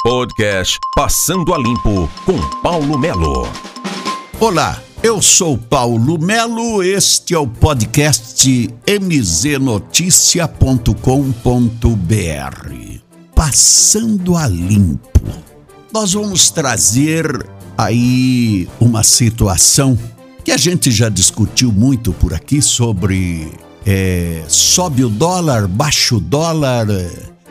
Podcast Passando a Limpo com Paulo Melo. Olá, eu sou Paulo Melo, este é o podcast mznoticia.com.br. Passando a Limpo. Nós vamos trazer aí uma situação que a gente já discutiu muito por aqui sobre é, sobe o dólar, baixa o dólar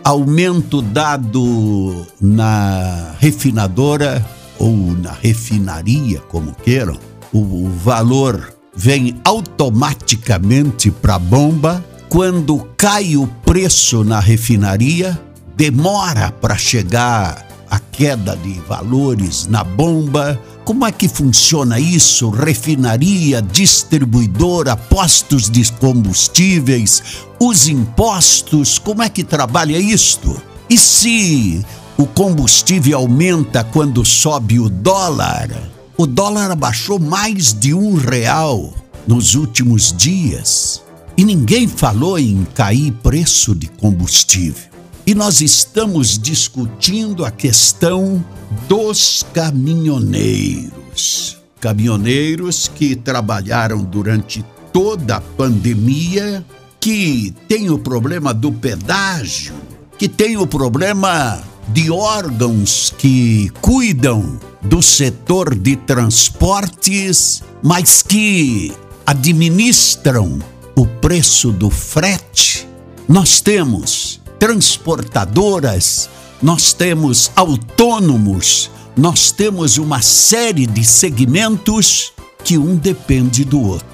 aumento dado na refinadora ou na refinaria, como queiram, o valor vem automaticamente para a bomba. Quando cai o preço na refinaria, demora para chegar a queda de valores na bomba. Como é que funciona isso? Refinaria, distribuidora, postos de combustíveis, os impostos, como é que trabalha isto? E se o combustível aumenta quando sobe o dólar? O dólar abaixou mais de um real nos últimos dias e ninguém falou em cair preço de combustível. E nós estamos discutindo a questão dos caminhoneiros. Caminhoneiros que trabalharam durante toda a pandemia, que tem o problema do pedágio, que tem o problema de órgãos que cuidam do setor de transportes, mas que administram o preço do frete. Nós temos transportadoras, nós temos autônomos, nós temos uma série de segmentos que um depende do outro.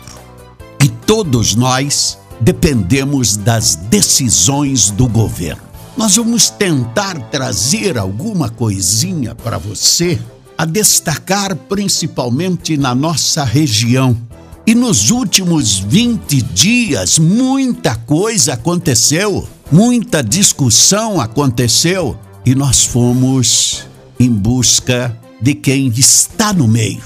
E todos nós dependemos das decisões do governo. Nós vamos tentar trazer alguma coisinha para você a destacar principalmente na nossa região. E nos últimos 20 dias, muita coisa aconteceu muita discussão aconteceu e nós fomos em busca de quem está no meio.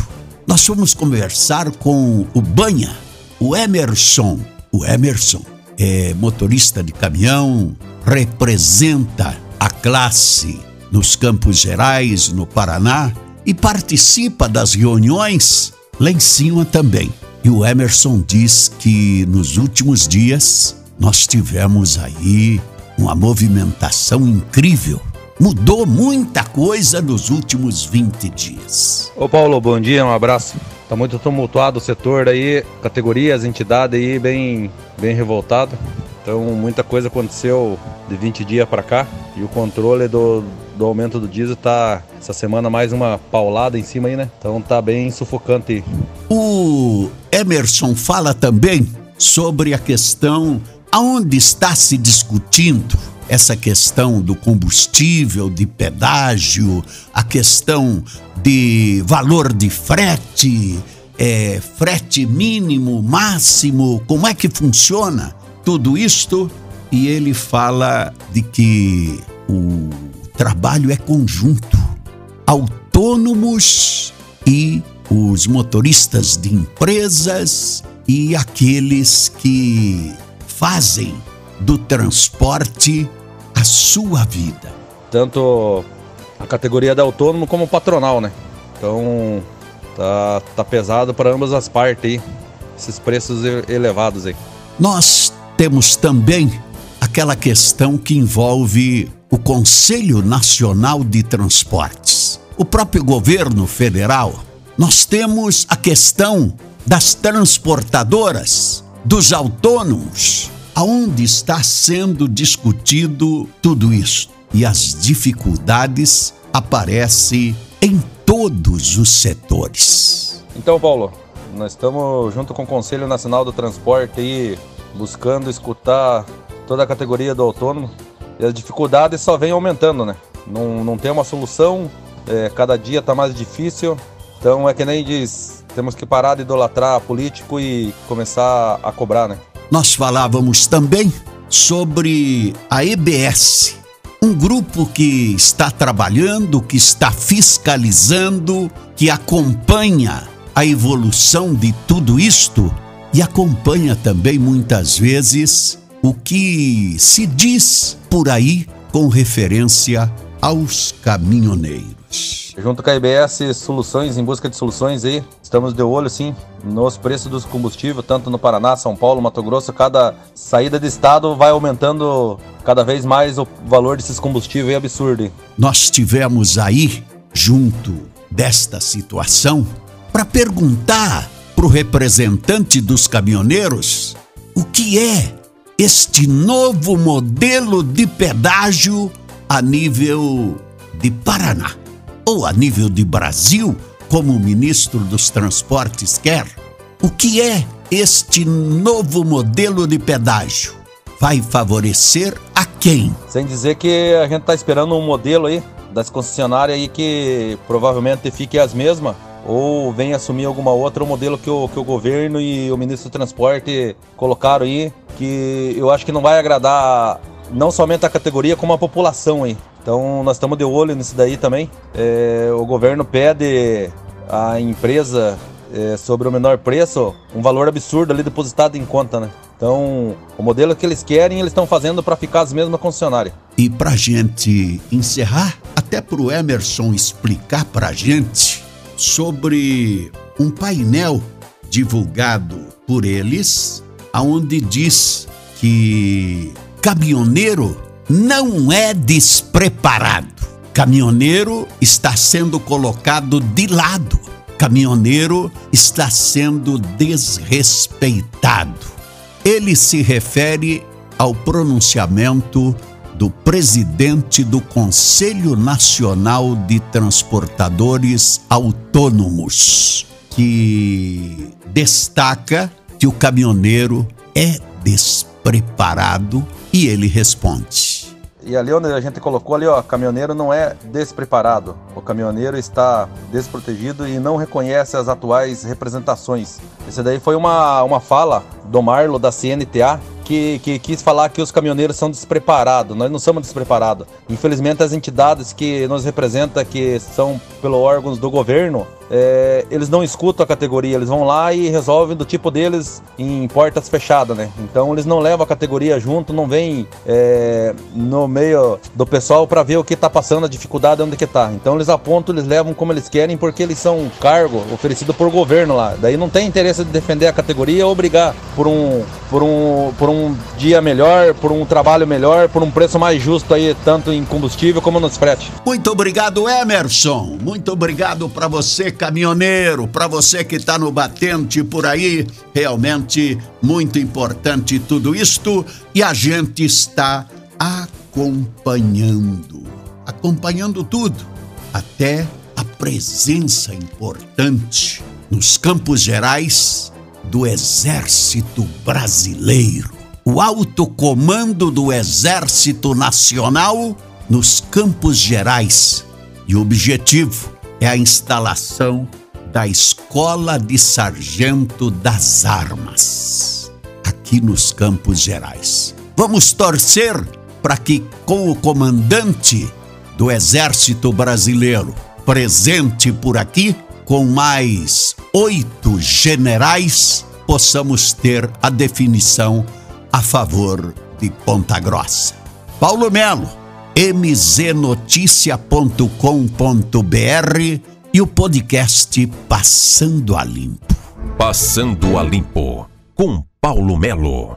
Nós fomos conversar com o Banha, o Emerson. O Emerson é motorista de caminhão, representa a classe nos Campos Gerais, no Paraná, e participa das reuniões lá em cima também. E o Emerson diz que nos últimos dias nós tivemos aí uma movimentação incrível. Mudou muita coisa nos últimos 20 dias. Ô Paulo, bom dia, um abraço. Tá muito tumultuado o setor aí, categorias, entidades aí bem, bem revoltado. Então muita coisa aconteceu de 20 dias para cá e o controle do, do aumento do diesel tá essa semana mais uma paulada em cima aí, né? Então tá bem sufocante. O Emerson fala também sobre a questão aonde está se discutindo essa questão do combustível, de pedágio, a questão de valor de frete, é, frete mínimo, máximo, como é que funciona tudo isto? E ele fala de que o trabalho é conjunto, autônomos e os motoristas de empresas e aqueles que fazem do transporte a sua vida. Tanto a categoria da autônomo como patronal, né? Então tá, tá pesado para ambas as partes aí, esses preços elevados aí. Nós temos também aquela questão que envolve o Conselho Nacional de Transportes, o próprio governo federal. Nós temos a questão das transportadoras dos autônomos, aonde está sendo discutido tudo isso. E as dificuldades aparecem em todos os setores. Então, Paulo, nós estamos junto com o Conselho Nacional do Transporte aí, buscando escutar toda a categoria do autônomo. E as dificuldades só vêm aumentando, né? Não, não tem uma solução, é, cada dia está mais difícil. Então é que nem diz, temos que parar de idolatrar político e começar a cobrar, né? Nós falávamos também sobre a EBS, um grupo que está trabalhando, que está fiscalizando, que acompanha a evolução de tudo isto e acompanha também muitas vezes o que se diz por aí com referência aos caminhoneiros. Junto com a IBS Soluções, em busca de soluções aí, estamos de olho sim nos preços dos combustíveis, tanto no Paraná, São Paulo, Mato Grosso, cada saída de estado vai aumentando cada vez mais o valor desses combustíveis, é absurdo. Nós tivemos aí, junto desta situação, para perguntar para o representante dos caminhoneiros o que é este novo modelo de pedágio a nível de Paraná ou a nível de Brasil, como o ministro dos Transportes quer? O que é este novo modelo de pedágio? Vai favorecer a quem? Sem dizer que a gente está esperando um modelo aí das concessionárias aí que provavelmente fique as mesmas ou venha assumir alguma outra modelo que o, que o governo e o ministro do transporte colocaram aí, que eu acho que não vai agradar não somente a categoria, como a população aí. Então nós estamos de olho nisso daí também. É, o governo pede à empresa é, sobre o menor preço um valor absurdo ali depositado em conta, né? Então, o modelo que eles querem, eles estão fazendo para ficar as mesmas concessionárias. E para gente encerrar, até para o Emerson explicar para gente sobre um painel divulgado por eles, aonde diz que caminhoneiro não é despreparado. Caminhoneiro está sendo colocado de lado. Caminhoneiro está sendo desrespeitado. Ele se refere ao pronunciamento do presidente do Conselho Nacional de Transportadores Autônomos, que destaca que o caminhoneiro é despreparado e ele responde. E ali onde a gente colocou ali, ó, caminhoneiro não é despreparado. O caminhoneiro está desprotegido e não reconhece as atuais representações. Esse daí foi uma, uma fala do Marlo da CNTA, que, que, quis falar que os caminhoneiros são despreparados. Nós não somos despreparados. Infelizmente, as entidades que nos representam, que são pelo órgãos do governo, é, eles não escutam a categoria, eles vão lá e resolvem do tipo deles em portas fechadas, né? Então eles não levam a categoria junto, não vêm é, no meio do pessoal para ver o que tá passando, a dificuldade onde que tá. Então eles apontam, eles levam como eles querem porque eles são um cargo oferecido por governo lá. Daí não tem interesse de defender a categoria ou brigar por um, por um, por um dia melhor, por um trabalho melhor, por um preço mais justo aí, tanto em combustível como nos fretes. Muito obrigado, Emerson. Muito obrigado para você caminhoneiro, para você que está no batente por aí, realmente muito importante tudo isto e a gente está acompanhando, acompanhando tudo, até a presença importante nos Campos Gerais do Exército Brasileiro, o alto comando do Exército Nacional nos Campos Gerais. E o objetivo é a instalação da Escola de Sargento das Armas, aqui nos Campos Gerais. Vamos torcer para que, com o comandante do Exército Brasileiro presente por aqui, com mais oito generais, possamos ter a definição a favor de Ponta Grossa. Paulo Melo mznoticia.com.br e o podcast Passando a Limpo. Passando a Limpo com Paulo Melo.